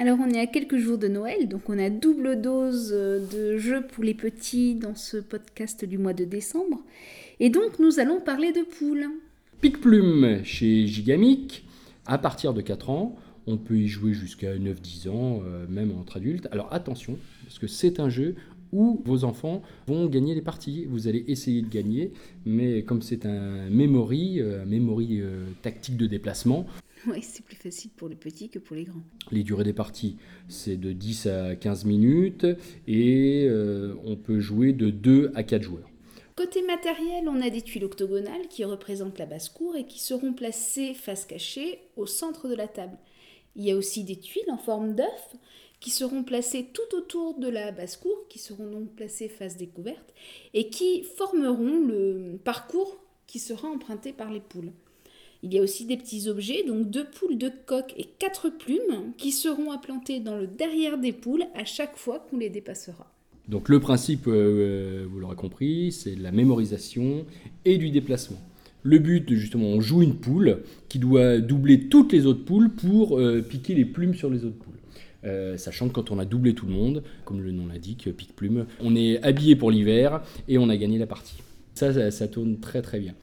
Alors on est à quelques jours de Noël, donc on a double dose euh, de jeux pour les petits dans ce podcast du mois de décembre. Et donc nous allons parler de poules. Pic Plume chez Gigamic, à partir de 4 ans, on peut y jouer jusqu'à 9-10 ans, euh, même entre adultes. Alors attention, parce que c'est un jeu où vos enfants vont gagner les parties. Vous allez essayer de gagner, mais comme c'est un memory, euh, un memory tactique de déplacement, Oui, c'est plus facile pour les petits que pour les grands. Les durées des parties, c'est de 10 à 15 minutes et euh, on peut jouer de 2 à 4 joueurs. Côté matériel, on a des tuiles octogonales qui représentent la basse-cour et qui seront placées face cachée au centre de la table. Il y a aussi des tuiles en forme d'œuf qui seront placées tout autour de la basse-cour, qui seront donc placées face découverte et qui formeront le parcours qui sera emprunté par les poules. Il y a aussi des petits objets, donc deux poules de coq et quatre plumes qui seront à planter dans le derrière des poules à chaque fois qu'on les dépassera. Donc le principe, euh, vous l'aurez compris, c'est la mémorisation et du déplacement. Le but, justement, on joue une poule qui doit doubler toutes les autres poules pour euh, piquer les plumes sur les autres poules. Euh, sachant que quand on a doublé tout le monde, comme le nom l'indique, pique plume, on est habillé pour l'hiver et on a gagné la partie. Ça, ça tourne très très bien.